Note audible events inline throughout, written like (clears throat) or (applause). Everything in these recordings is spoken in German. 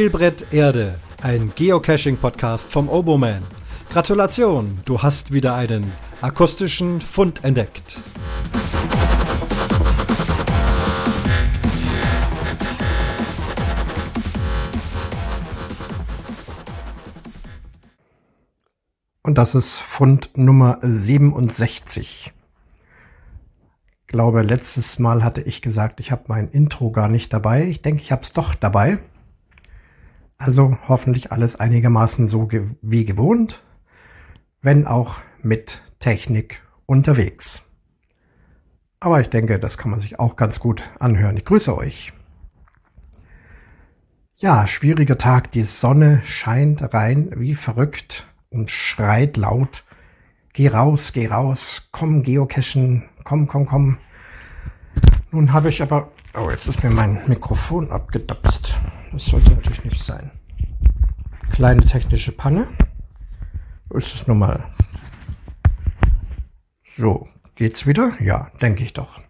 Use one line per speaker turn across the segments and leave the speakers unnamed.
Spielbrett Erde, ein Geocaching-Podcast vom Oboman. Gratulation, du hast wieder einen akustischen Fund entdeckt.
Und das ist Fund Nummer 67. Ich glaube, letztes Mal hatte ich gesagt, ich habe mein Intro gar nicht dabei. Ich denke, ich habe es doch dabei. Also hoffentlich alles einigermaßen so ge wie gewohnt, wenn auch mit Technik unterwegs. Aber ich denke, das kann man sich auch ganz gut anhören. Ich grüße euch. Ja, schwieriger Tag. Die Sonne scheint rein wie verrückt und schreit laut. Geh raus, geh raus, komm geocachen, komm, komm, komm. Nun habe ich aber, oh, jetzt ist mir mein Mikrofon abgedapst. Das sollte natürlich nicht sein. Kleine technische Panne. Ist es nun mal. So, geht's wieder? Ja, denke ich doch.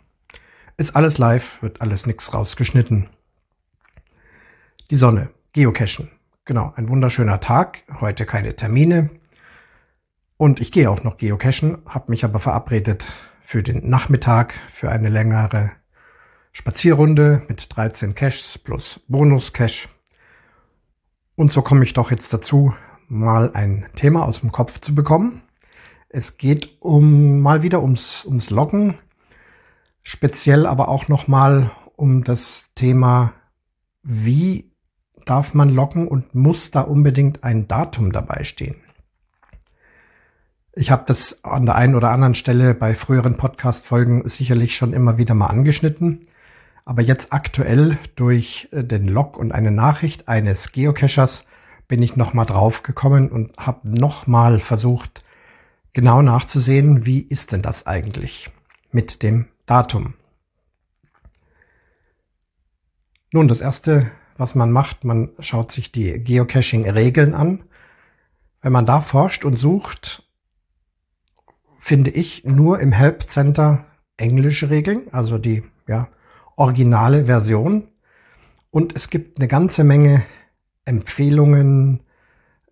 Ist alles live, wird alles nix rausgeschnitten. Die Sonne, Geocachen. Genau, ein wunderschöner Tag. Heute keine Termine. Und ich gehe auch noch geocachen, habe mich aber verabredet für den Nachmittag für eine längere Spazierrunde mit 13 Caches plus Bonus-Cache. Und so komme ich doch jetzt dazu, mal ein Thema aus dem Kopf zu bekommen. Es geht um mal wieder ums, ums Loggen, speziell aber auch noch mal um das Thema, wie darf man loggen und muss da unbedingt ein Datum dabei stehen. Ich habe das an der einen oder anderen Stelle bei früheren Podcast-Folgen sicherlich schon immer wieder mal angeschnitten. Aber jetzt aktuell durch äh, den Log und eine Nachricht eines Geocachers bin ich nochmal drauf gekommen und habe nochmal versucht, genau nachzusehen, wie ist denn das eigentlich mit dem Datum. Nun, das erste, was man macht, man schaut sich die Geocaching-Regeln an. Wenn man da forscht und sucht, finde ich nur im Help Center englische Regeln, also die, ja, originale Version. Und es gibt eine ganze Menge Empfehlungen,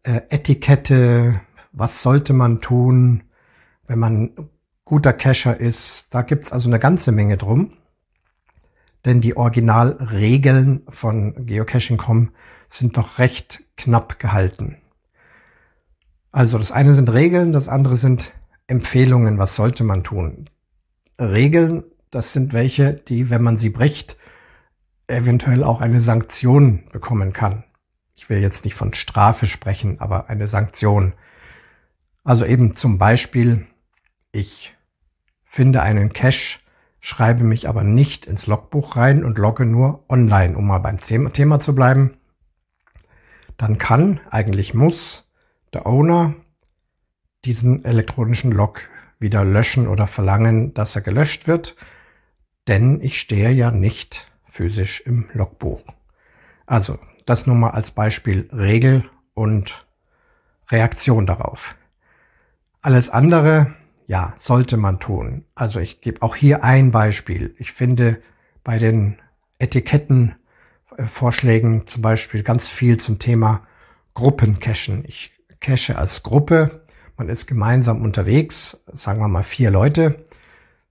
äh, Etikette, was sollte man tun, wenn man guter Cacher ist. Da gibt's also eine ganze Menge drum. Denn die Originalregeln von Geocaching.com sind doch recht knapp gehalten. Also das eine sind Regeln, das andere sind Empfehlungen, was sollte man tun. Regeln das sind welche, die, wenn man sie bricht, eventuell auch eine Sanktion bekommen kann. Ich will jetzt nicht von Strafe sprechen, aber eine Sanktion. Also eben zum Beispiel, ich finde einen Cache, schreibe mich aber nicht ins Logbuch rein und logge nur online, um mal beim Thema zu bleiben. Dann kann, eigentlich muss, der Owner diesen elektronischen Log wieder löschen oder verlangen, dass er gelöscht wird denn ich stehe ja nicht physisch im Logbuch. Also das nur mal als Beispiel Regel und Reaktion darauf. Alles andere, ja, sollte man tun. Also ich gebe auch hier ein Beispiel. Ich finde bei den Etikettenvorschlägen zum Beispiel ganz viel zum Thema Gruppencachen. Ich cache als Gruppe. Man ist gemeinsam unterwegs, sagen wir mal vier Leute.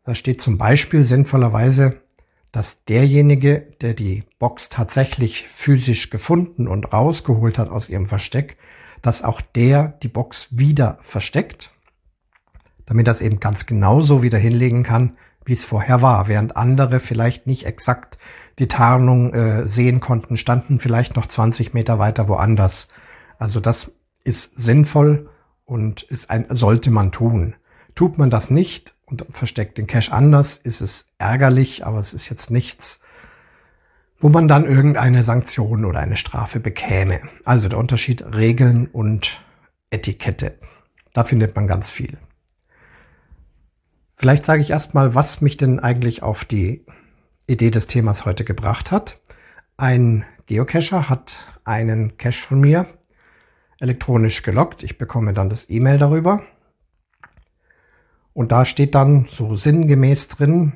Da steht zum Beispiel sinnvollerweise, dass derjenige, der die Box tatsächlich physisch gefunden und rausgeholt hat aus ihrem Versteck, dass auch der die Box wieder versteckt, damit das eben ganz genauso wieder hinlegen kann, wie es vorher war, während andere vielleicht nicht exakt die Tarnung äh, sehen konnten, standen vielleicht noch 20 Meter weiter woanders. Also das ist sinnvoll und ist ein, sollte man tun. Tut man das nicht, und versteckt den Cache anders, ist es ärgerlich, aber es ist jetzt nichts, wo man dann irgendeine Sanktion oder eine Strafe bekäme. Also der Unterschied Regeln und Etikette. Da findet man ganz viel. Vielleicht sage ich erstmal, was mich denn eigentlich auf die Idee des Themas heute gebracht hat. Ein Geocacher hat einen Cache von mir elektronisch gelockt. Ich bekomme dann das E-Mail darüber. Und da steht dann so sinngemäß drin,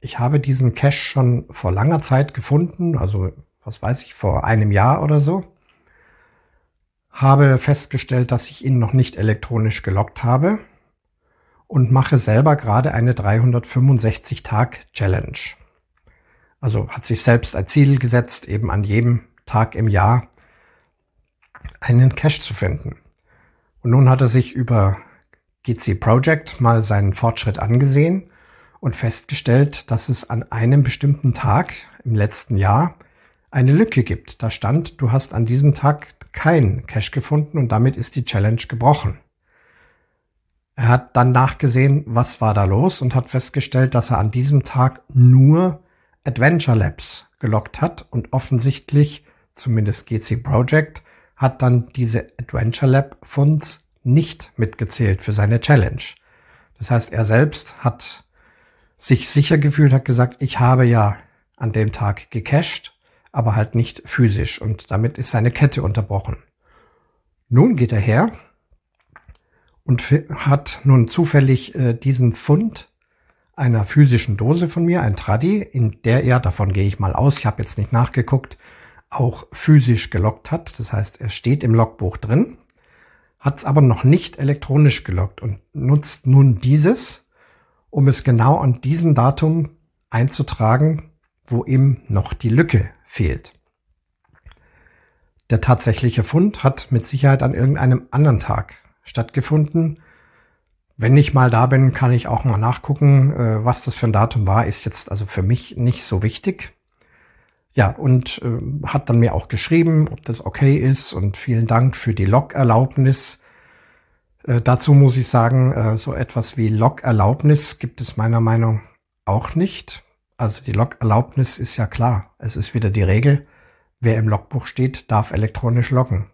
ich habe diesen Cache schon vor langer Zeit gefunden, also was weiß ich, vor einem Jahr oder so. habe festgestellt, dass ich ihn noch nicht elektronisch gelockt habe und mache selber gerade eine 365-Tag-Challenge. Also hat sich selbst ein Ziel gesetzt, eben an jedem Tag im Jahr einen Cache zu finden. Und nun hat er sich über GC Project mal seinen Fortschritt angesehen und festgestellt, dass es an einem bestimmten Tag im letzten Jahr eine Lücke gibt. Da stand, du hast an diesem Tag kein Cache gefunden und damit ist die Challenge gebrochen. Er hat dann nachgesehen, was war da los und hat festgestellt, dass er an diesem Tag nur Adventure Labs gelockt hat und offensichtlich, zumindest GC Project, hat dann diese Adventure Lab Funds nicht mitgezählt für seine Challenge. Das heißt, er selbst hat sich sicher gefühlt, hat gesagt, ich habe ja an dem Tag gecached aber halt nicht physisch und damit ist seine Kette unterbrochen. Nun geht er her und hat nun zufällig äh, diesen Fund einer physischen Dose von mir, ein Traddy, in der er, davon gehe ich mal aus, ich habe jetzt nicht nachgeguckt, auch physisch gelockt hat. Das heißt, er steht im Logbuch drin, hat es aber noch nicht elektronisch gelockt und nutzt nun dieses, um es genau an diesem Datum einzutragen, wo ihm noch die Lücke fehlt. Der tatsächliche Fund hat mit Sicherheit an irgendeinem anderen Tag stattgefunden. Wenn ich mal da bin, kann ich auch mal nachgucken, äh, was das für ein Datum war. Ist jetzt also für mich nicht so wichtig. Ja, und äh, hat dann mir auch geschrieben, ob das okay ist und vielen Dank für die Log-Erlaubnis. Äh, dazu muss ich sagen, äh, so etwas wie Log-Erlaubnis gibt es meiner Meinung auch nicht. Also die Log-Erlaubnis ist ja klar. Es ist wieder die Regel, wer im Logbuch steht, darf elektronisch loggen.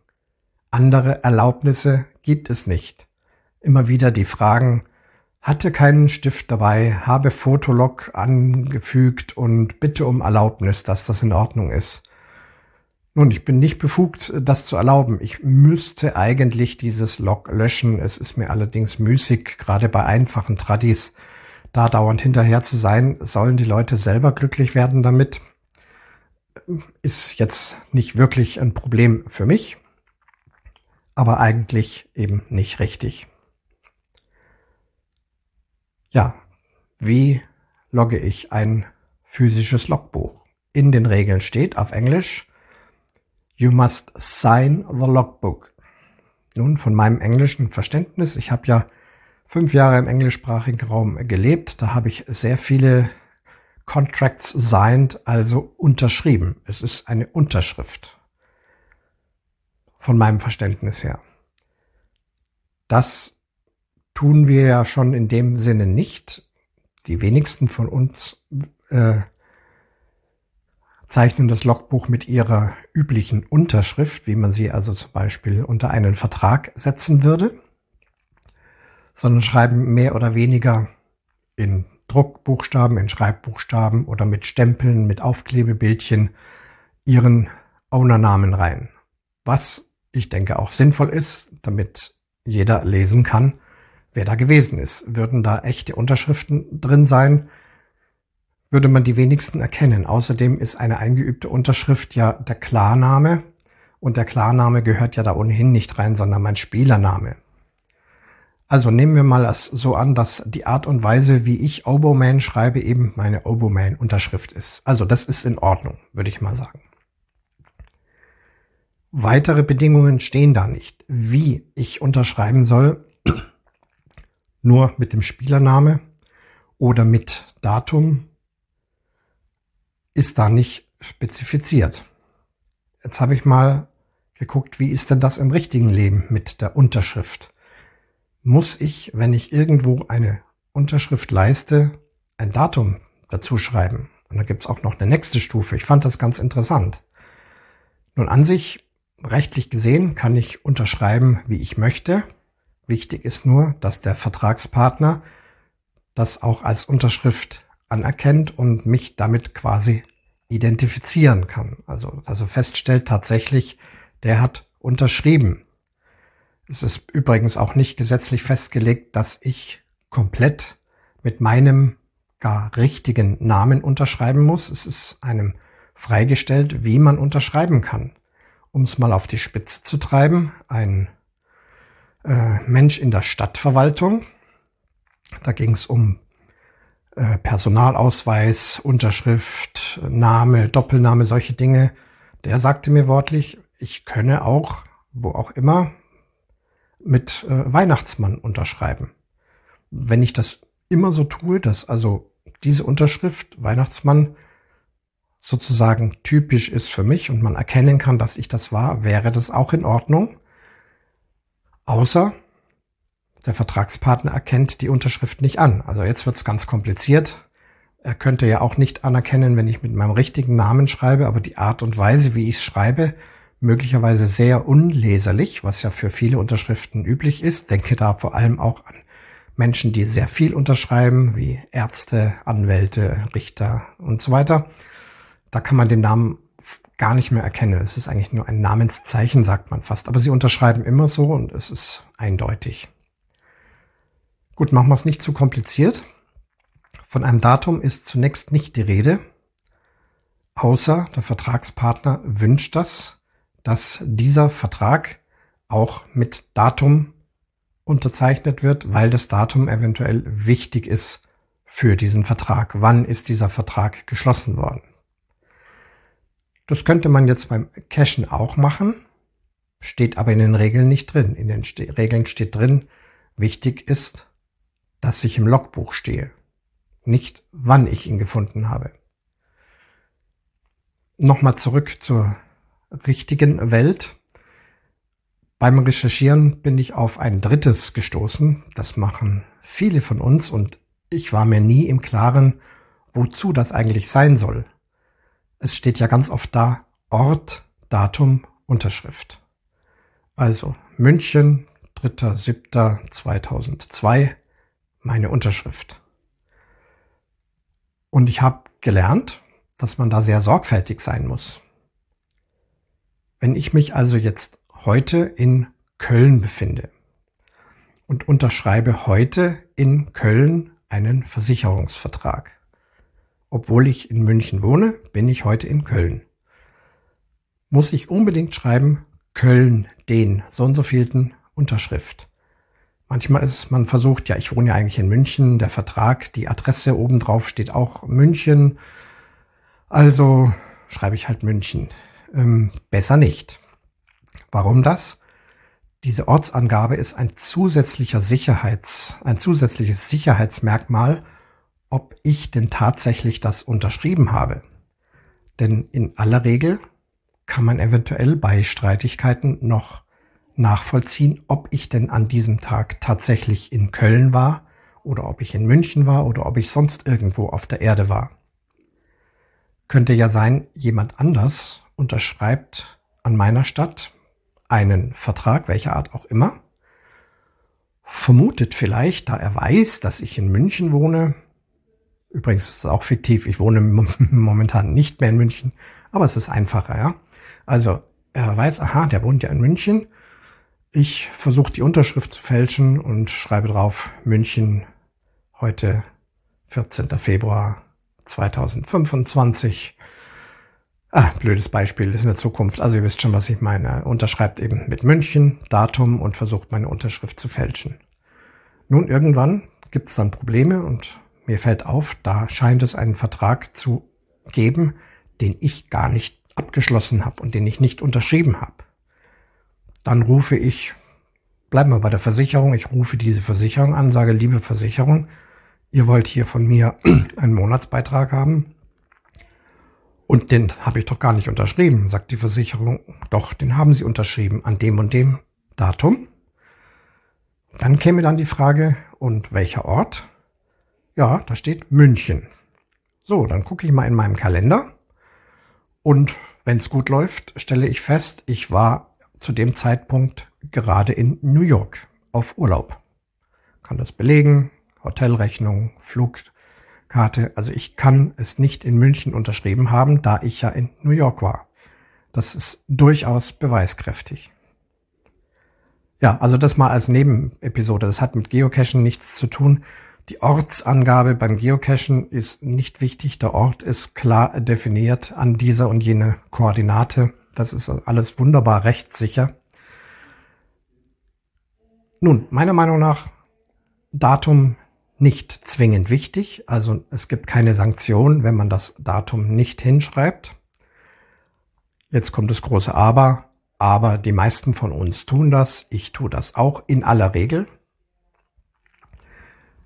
Andere Erlaubnisse gibt es nicht. Immer wieder die Fragen, hatte keinen Stift dabei, habe Fotolog angefügt und bitte um Erlaubnis, dass das in Ordnung ist. Nun, ich bin nicht befugt, das zu erlauben. Ich müsste eigentlich dieses Log löschen. Es ist mir allerdings müßig, gerade bei einfachen Tradis da dauernd hinterher zu sein, sollen die Leute selber glücklich werden damit, ist jetzt nicht wirklich ein Problem für mich, aber eigentlich eben nicht richtig. Ja, wie logge ich ein physisches Logbuch? In den Regeln steht auf Englisch, You must sign the logbook. Nun, von meinem englischen Verständnis, ich habe ja fünf Jahre im englischsprachigen Raum gelebt. Da habe ich sehr viele Contracts signed, also unterschrieben. Es ist eine Unterschrift. Von meinem Verständnis her. Das tun wir ja schon in dem Sinne nicht. Die wenigsten von uns äh, zeichnen das Logbuch mit ihrer üblichen Unterschrift, wie man sie also zum Beispiel unter einen Vertrag setzen würde sondern schreiben mehr oder weniger in Druckbuchstaben, in Schreibbuchstaben oder mit Stempeln, mit Aufklebebildchen ihren Ownernamen rein. Was ich denke auch sinnvoll ist, damit jeder lesen kann, wer da gewesen ist. Würden da echte Unterschriften drin sein, würde man die wenigsten erkennen. Außerdem ist eine eingeübte Unterschrift ja der Klarname und der Klarname gehört ja da ohnehin nicht rein, sondern mein Spielername. Also nehmen wir mal das so an, dass die Art und Weise, wie ich Oboman schreibe, eben meine Oboman-Unterschrift ist. Also das ist in Ordnung, würde ich mal sagen. Weitere Bedingungen stehen da nicht. Wie ich unterschreiben soll, nur mit dem Spielername oder mit Datum, ist da nicht spezifiziert. Jetzt habe ich mal geguckt, wie ist denn das im richtigen Leben mit der Unterschrift? muss ich, wenn ich irgendwo eine Unterschrift leiste, ein Datum dazu schreiben. Und da gibt's auch noch eine nächste Stufe. Ich fand das ganz interessant. Nun an sich, rechtlich gesehen, kann ich unterschreiben, wie ich möchte. Wichtig ist nur, dass der Vertragspartner das auch als Unterschrift anerkennt und mich damit quasi identifizieren kann. Also, also feststellt tatsächlich, der hat unterschrieben. Es ist übrigens auch nicht gesetzlich festgelegt, dass ich komplett mit meinem gar richtigen Namen unterschreiben muss. Es ist einem freigestellt, wie man unterschreiben kann. um es mal auf die Spitze zu treiben, ein äh, Mensch in der Stadtverwaltung. Da ging es um äh, Personalausweis, Unterschrift, Name, Doppelname, solche Dinge. Der sagte mir wortlich, ich könne auch, wo auch immer, mit äh, Weihnachtsmann unterschreiben. Wenn ich das immer so tue, dass also diese Unterschrift Weihnachtsmann sozusagen typisch ist für mich und man erkennen kann, dass ich das war, wäre das auch in Ordnung. Außer der Vertragspartner erkennt die Unterschrift nicht an. Also jetzt wird es ganz kompliziert. Er könnte ja auch nicht anerkennen, wenn ich mit meinem richtigen Namen schreibe, aber die Art und Weise, wie ich es schreibe, möglicherweise sehr unleserlich, was ja für viele Unterschriften üblich ist. Denke da vor allem auch an Menschen, die sehr viel unterschreiben, wie Ärzte, Anwälte, Richter und so weiter. Da kann man den Namen gar nicht mehr erkennen. Es ist eigentlich nur ein Namenszeichen, sagt man fast. Aber sie unterschreiben immer so und es ist eindeutig. Gut, machen wir es nicht zu kompliziert. Von einem Datum ist zunächst nicht die Rede, außer der Vertragspartner wünscht das, dass dieser Vertrag auch mit Datum unterzeichnet wird, weil das Datum eventuell wichtig ist für diesen Vertrag. Wann ist dieser Vertrag geschlossen worden? Das könnte man jetzt beim Cashen auch machen, steht aber in den Regeln nicht drin. In den Ste Regeln steht drin, wichtig ist, dass ich im Logbuch stehe, nicht wann ich ihn gefunden habe. Nochmal zurück zur richtigen Welt. Beim Recherchieren bin ich auf ein drittes gestoßen. Das machen viele von uns und ich war mir nie im Klaren, wozu das eigentlich sein soll. Es steht ja ganz oft da Ort, Datum, Unterschrift. Also München, 3.7.2002, meine Unterschrift. Und ich habe gelernt, dass man da sehr sorgfältig sein muss. Wenn ich mich also jetzt heute in Köln befinde und unterschreibe heute in Köln einen Versicherungsvertrag. Obwohl ich in München wohne, bin ich heute in Köln. Muss ich unbedingt schreiben, Köln, den, so und so vielten Unterschrift. Manchmal ist man versucht, ja, ich wohne ja eigentlich in München, der Vertrag, die Adresse obendrauf steht auch München. Also schreibe ich halt München. Ähm, besser nicht. Warum das? Diese Ortsangabe ist ein zusätzlicher Sicherheits, ein zusätzliches Sicherheitsmerkmal, ob ich denn tatsächlich das unterschrieben habe. Denn in aller Regel kann man eventuell bei Streitigkeiten noch nachvollziehen, ob ich denn an diesem Tag tatsächlich in Köln war oder ob ich in München war oder ob ich sonst irgendwo auf der Erde war. Könnte ja sein, jemand anders unterschreibt an meiner Stadt einen Vertrag, welcher Art auch immer, vermutet vielleicht, da er weiß, dass ich in München wohne, übrigens ist es auch fiktiv, ich wohne (laughs) momentan nicht mehr in München, aber es ist einfacher, ja. Also er weiß, aha, der wohnt ja in München. Ich versuche die Unterschrift zu fälschen und schreibe drauf München heute 14. Februar 2025 Ah, blödes Beispiel, ist in der Zukunft. Also ihr wisst schon, was ich meine. Er unterschreibt eben mit München, Datum und versucht meine Unterschrift zu fälschen. Nun, irgendwann gibt es dann Probleme und mir fällt auf, da scheint es einen Vertrag zu geben, den ich gar nicht abgeschlossen habe und den ich nicht unterschrieben habe. Dann rufe ich, bleiben wir bei der Versicherung, ich rufe diese Versicherung an, sage, liebe Versicherung, ihr wollt hier von mir (clears throat) einen Monatsbeitrag haben und den habe ich doch gar nicht unterschrieben, sagt die Versicherung. Doch, den haben Sie unterschrieben an dem und dem Datum. Dann käme dann die Frage, und welcher Ort? Ja, da steht München. So, dann gucke ich mal in meinem Kalender und wenn es gut läuft, stelle ich fest, ich war zu dem Zeitpunkt gerade in New York auf Urlaub. Kann das belegen, Hotelrechnung, Flug, Karte. Also ich kann es nicht in München unterschrieben haben, da ich ja in New York war. Das ist durchaus beweiskräftig. Ja, also das mal als Nebenepisode. Das hat mit Geocachen nichts zu tun. Die Ortsangabe beim Geocachen ist nicht wichtig. Der Ort ist klar definiert an dieser und jene Koordinate. Das ist alles wunderbar rechtssicher. Nun, meiner Meinung nach Datum nicht zwingend wichtig. Also es gibt keine Sanktion, wenn man das Datum nicht hinschreibt. Jetzt kommt das große Aber. Aber die meisten von uns tun das. Ich tue das auch in aller Regel.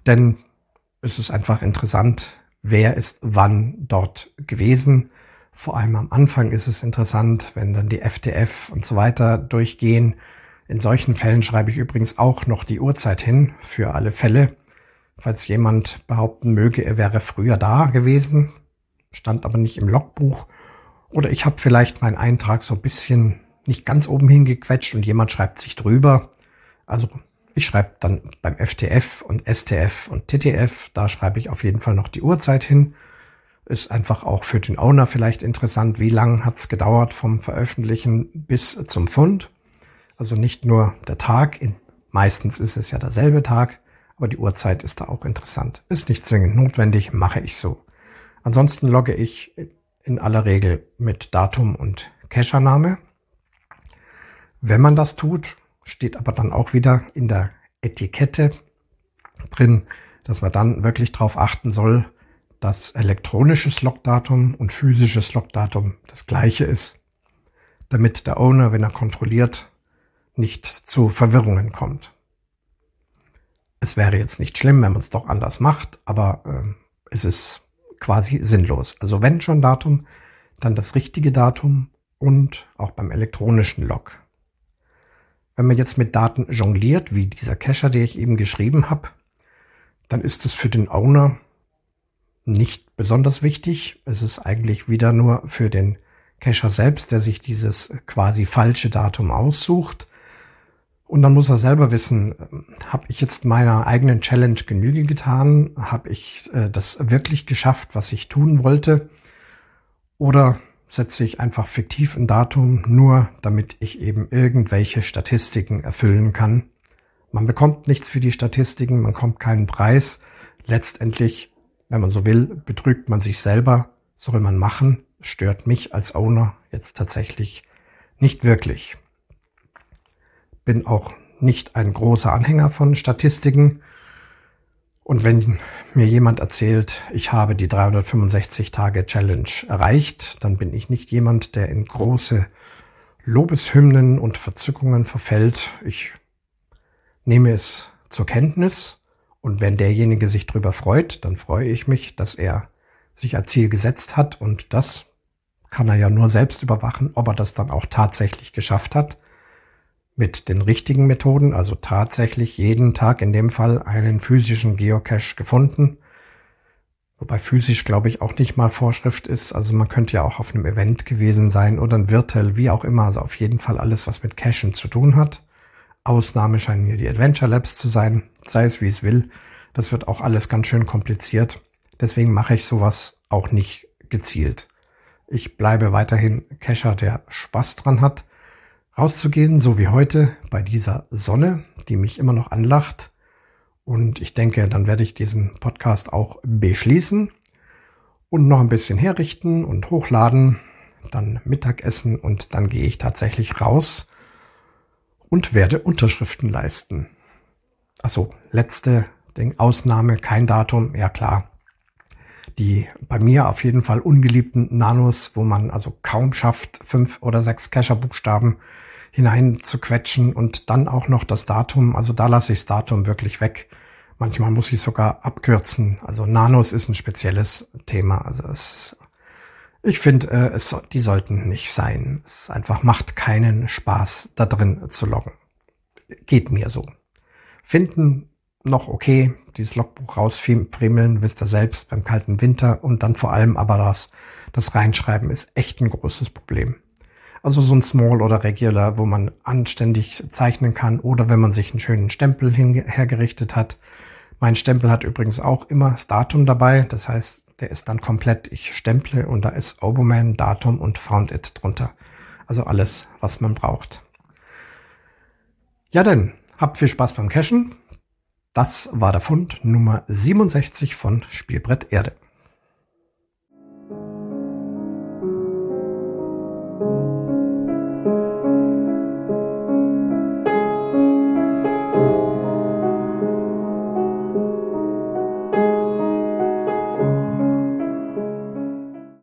Denn es ist einfach interessant, wer ist wann dort gewesen. Vor allem am Anfang ist es interessant, wenn dann die FTF und so weiter durchgehen. In solchen Fällen schreibe ich übrigens auch noch die Uhrzeit hin für alle Fälle. Falls jemand behaupten möge, er wäre früher da gewesen, stand aber nicht im Logbuch. Oder ich habe vielleicht meinen Eintrag so ein bisschen nicht ganz oben hingequetscht und jemand schreibt sich drüber. Also ich schreibe dann beim FTF und STF und TTF, da schreibe ich auf jeden Fall noch die Uhrzeit hin. Ist einfach auch für den Owner vielleicht interessant, wie lang hat es gedauert vom Veröffentlichen bis zum Fund. Also nicht nur der Tag, meistens ist es ja derselbe Tag, aber die Uhrzeit ist da auch interessant. Ist nicht zwingend notwendig, mache ich so. Ansonsten logge ich in aller Regel mit Datum und Cachername. Wenn man das tut, steht aber dann auch wieder in der Etikette drin, dass man dann wirklich darauf achten soll, dass elektronisches Logdatum und physisches Logdatum das gleiche ist, damit der Owner, wenn er kontrolliert, nicht zu Verwirrungen kommt. Es wäre jetzt nicht schlimm, wenn man es doch anders macht, aber äh, es ist quasi sinnlos. Also wenn schon Datum, dann das richtige Datum und auch beim elektronischen Log. Wenn man jetzt mit Daten jongliert, wie dieser Cacher, den ich eben geschrieben habe, dann ist es für den Owner nicht besonders wichtig. Es ist eigentlich wieder nur für den Cacher selbst, der sich dieses quasi falsche Datum aussucht. Und dann muss er selber wissen, habe ich jetzt meiner eigenen Challenge Genüge getan? Habe ich äh, das wirklich geschafft, was ich tun wollte? Oder setze ich einfach fiktiv ein Datum, nur damit ich eben irgendwelche Statistiken erfüllen kann. Man bekommt nichts für die Statistiken, man kommt keinen Preis. Letztendlich, wenn man so will, betrügt man sich selber. Soll man machen, stört mich als Owner jetzt tatsächlich nicht wirklich. Bin auch nicht ein großer Anhänger von Statistiken. Und wenn mir jemand erzählt, ich habe die 365 Tage Challenge erreicht, dann bin ich nicht jemand, der in große Lobeshymnen und Verzückungen verfällt. Ich nehme es zur Kenntnis. Und wenn derjenige sich drüber freut, dann freue ich mich, dass er sich als Ziel gesetzt hat. Und das kann er ja nur selbst überwachen, ob er das dann auch tatsächlich geschafft hat mit den richtigen Methoden, also tatsächlich jeden Tag in dem Fall einen physischen Geocache gefunden. Wobei physisch, glaube ich, auch nicht mal Vorschrift ist. Also man könnte ja auch auf einem Event gewesen sein oder ein Virtual, wie auch immer. Also auf jeden Fall alles, was mit Cachen zu tun hat. Ausnahme scheinen mir die Adventure Labs zu sein. Sei es wie es will. Das wird auch alles ganz schön kompliziert. Deswegen mache ich sowas auch nicht gezielt. Ich bleibe weiterhin Cacher, der Spaß dran hat rauszugehen, so wie heute bei dieser Sonne, die mich immer noch anlacht. Und ich denke, dann werde ich diesen Podcast auch beschließen und noch ein bisschen herrichten und hochladen, dann Mittagessen und dann gehe ich tatsächlich raus und werde Unterschriften leisten. Also letzte Ding, Ausnahme, kein Datum, ja klar. Die bei mir auf jeden Fall ungeliebten Nanos, wo man also kaum schafft, fünf oder sechs Cacher-Buchstaben hinein zu quetschen und dann auch noch das Datum. Also da lasse ich das Datum wirklich weg. Manchmal muss ich sogar abkürzen. Also Nanos ist ein spezielles Thema. Also es, ich finde, äh, es, die sollten nicht sein. Es einfach macht keinen Spaß, da drin zu loggen. Geht mir so. Finden noch okay, dieses Logbuch rausfriemeln, wisst ihr selbst beim kalten Winter und dann vor allem aber das, das Reinschreiben ist echt ein großes Problem. Also so ein Small oder Regular, wo man anständig zeichnen kann oder wenn man sich einen schönen Stempel hergerichtet hat. Mein Stempel hat übrigens auch immer das Datum dabei. Das heißt, der ist dann komplett, ich stemple und da ist Oboman, Datum und Found It drunter. Also alles, was man braucht. Ja denn, habt viel Spaß beim Cashen. Das war der Fund Nummer 67 von Spielbrett Erde.